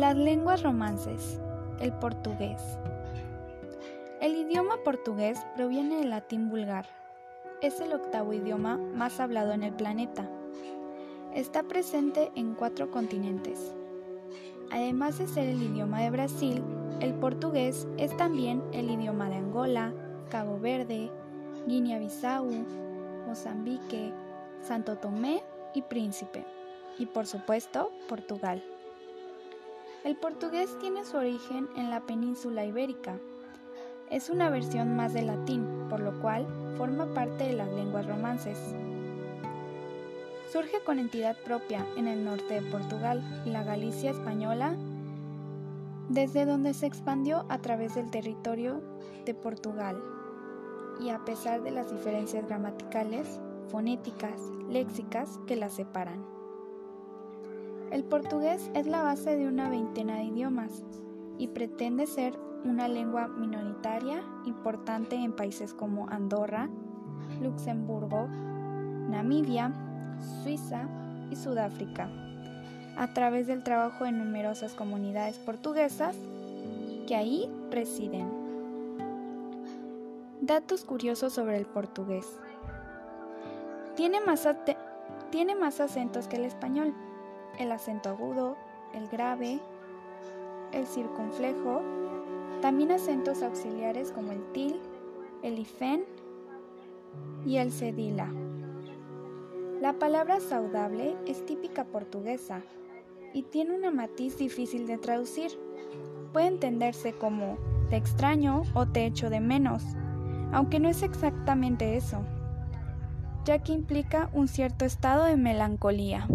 Las lenguas romances. El portugués. El idioma portugués proviene del latín vulgar. Es el octavo idioma más hablado en el planeta. Está presente en cuatro continentes. Además de ser el idioma de Brasil, el portugués es también el idioma de Angola, Cabo Verde, Guinea-Bissau, Mozambique, Santo Tomé y Príncipe, y por supuesto Portugal. El portugués tiene su origen en la península ibérica. Es una versión más del latín, por lo cual forma parte de las lenguas romances. Surge con entidad propia en el norte de Portugal y la Galicia española, desde donde se expandió a través del territorio de Portugal. Y a pesar de las diferencias gramaticales, fonéticas, léxicas que la separan. El portugués es la base de una veintena de idiomas y pretende ser una lengua minoritaria importante en países como Andorra, Luxemburgo, Namibia, Suiza y Sudáfrica, a través del trabajo de numerosas comunidades portuguesas que ahí residen. Datos curiosos sobre el portugués. Tiene más, tiene más acentos que el español el acento agudo, el grave, el circunflejo, también acentos auxiliares como el til, el ifén y el cedila. La palabra saudable es típica portuguesa y tiene una matiz difícil de traducir. Puede entenderse como te extraño o te echo de menos, aunque no es exactamente eso, ya que implica un cierto estado de melancolía.